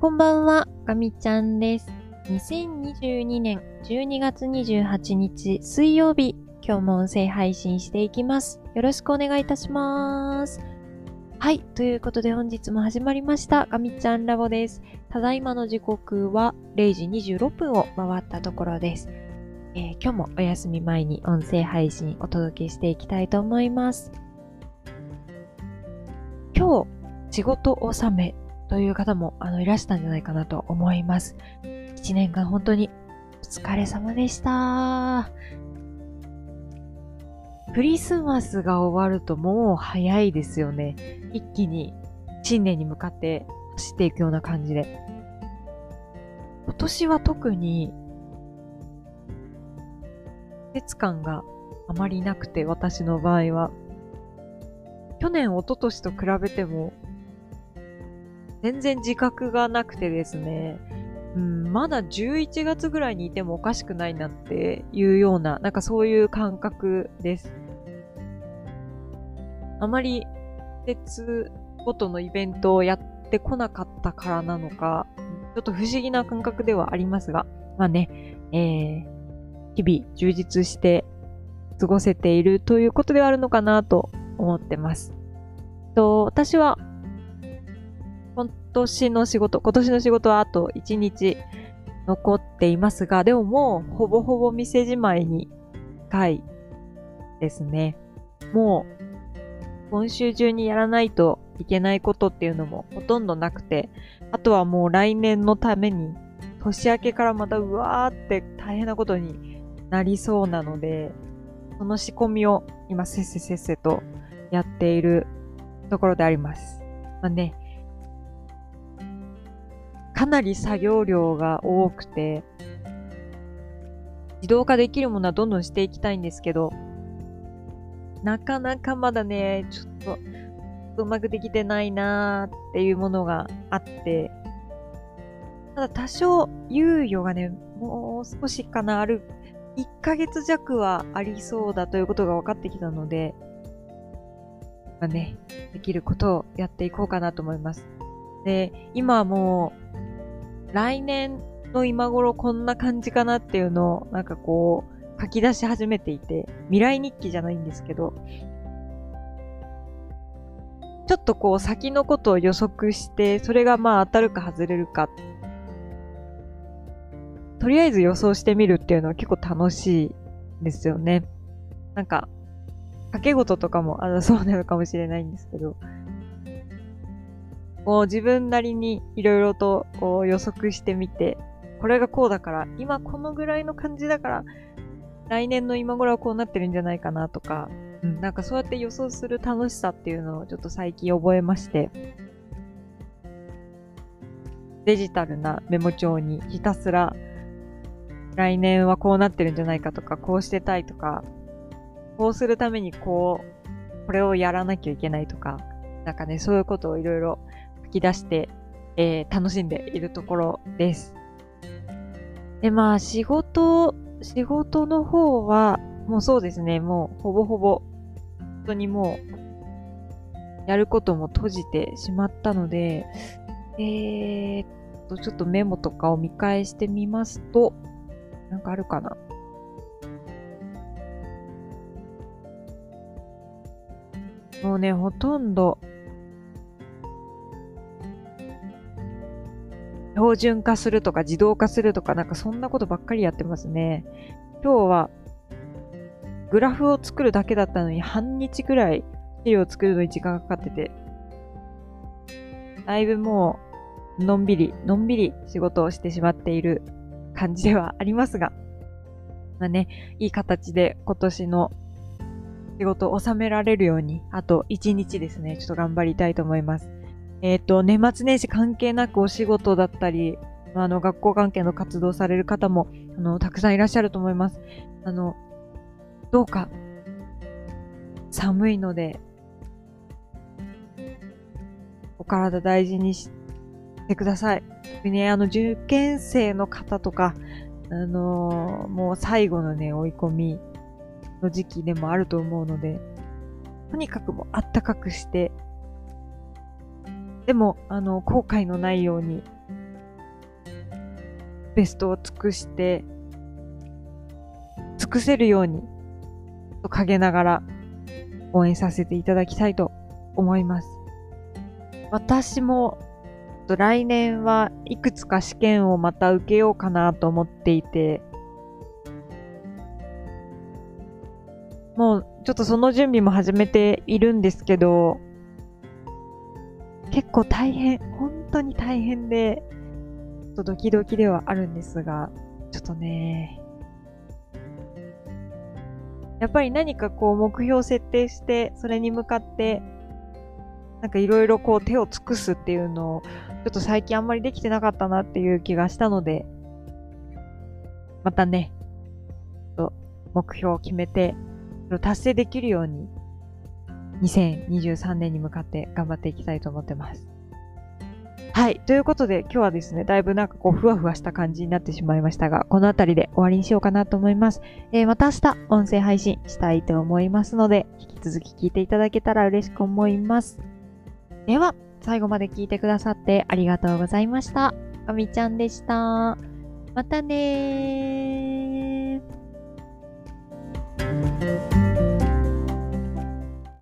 こんばんは、ガミちゃんです。2022年12月28日水曜日、今日も音声配信していきます。よろしくお願いいたします。はい、ということで本日も始まりました、ガミちゃんラボです。ただいまの時刻は0時26分を回ったところです。えー今日もお休み前に音声配信お届けしていきたいと思います。今日、仕事納めという方もあのいらしたんじゃないかなと思います。一年間本当にお疲れ様でした。クリスマスが終わるともう早いですよね。一気に新年に向かって走っていくような感じで。今年は特に季節感があまりなくて、私の場合は。去年、一昨年と比べても、全然自覚がなくてですね、うん、まだ11月ぐらいにいてもおかしくないなっていうような、なんかそういう感覚です。あまり季節ごとのイベントをやってこなかったからなのか、ちょっと不思議な感覚ではありますが、まあね、えー、日々充実して過ごせているということではあるのかなと思ってます。と私は年の仕事、今年の仕事はあと1日残っていますが、でももうほぼほぼ店じまいに近いですね。もう今週中にやらないといけないことっていうのもほとんどなくて、あとはもう来年のために年明けからまたうわーって大変なことになりそうなので、その仕込みを今せっせせっせとやっているところであります。まあね、かなり作業量が多くて、自動化できるものはどんどんしていきたいんですけど、なかなかまだね、ちょっとうまくできてないなーっていうものがあって、ただ多少猶予がね、もう少しかな、ある、1ヶ月弱はありそうだということが分かってきたので、まあね、できることをやっていこうかなと思います。で、今はもう、来年の今頃こんな感じかなっていうのを、なんかこう、書き出し始めていて、未来日記じゃないんですけど、ちょっとこう先のことを予測して、それがまあ当たるか外れるか、とりあえず予想してみるっていうのは結構楽しいですよね。なんか、掛け事とかもあのそうなのかもしれないんですけど、こう自分なりにいろいろとこう予測してみて、これがこうだから、今このぐらいの感じだから、来年の今頃はこうなってるんじゃないかなとか、うん、なんかそうやって予想する楽しさっていうのをちょっと最近覚えまして、デジタルなメモ帳にひたすら来年はこうなってるんじゃないかとか、こうしてたいとか、こうするためにこう、これをやらなきゃいけないとか、なんかね、そういうことをいろいろき出して、えー楽しんでいるところです。で、まあ、仕事、仕事の方は、もうそうですね、もうほぼほぼ、本当にもう、やることも閉じてしまったので、えーっと、ちょっとメモとかを見返してみますと、なんかあるかなもうね、ほとんど、標準化するとか自動化するとかなんかそんなことばっかりやってますね。今日はグラフを作るだけだったのに半日くらい資料を作るのに時間がかかってて、だいぶもうのんびり、のんびり仕事をしてしまっている感じではありますが、まあね、いい形で今年の仕事を収められるように、あと1日ですね、ちょっと頑張りたいと思います。えっ、と、年末年始関係なくお仕事だったり、あの、学校関係の活動される方も、あの、たくさんいらっしゃると思います。あの、どうか、寒いので、お体大事にしてください。特にね、あの、受験生の方とか、あのもう最後のね、追い込みの時期でもあると思うので、とにかくもうあったかくして、でも、あの、後悔のないようにベストを尽くして、尽くせるように、陰ながら応援させていただきたいと思います。私も、来年はいくつか試験をまた受けようかなと思っていて、もうちょっとその準備も始めているんですけど、結構大変、本当に大変で、ちょっとドキドキではあるんですが、ちょっとね、やっぱり何かこう目標を設定して、それに向かって、なんかいろいろこう手を尽くすっていうのを、ちょっと最近あんまりできてなかったなっていう気がしたので、またね、目標を決めて、達成できるように、2023年に向かって頑張っていきたいと思ってます。はい。ということで、今日はですね、だいぶなんかこう、ふわふわした感じになってしまいましたが、この辺りで終わりにしようかなと思います。えー、また明日、音声配信したいと思いますので、引き続き聞いていただけたら嬉しく思います。では、最後まで聞いてくださってありがとうございました。かみちゃんでした。またねー。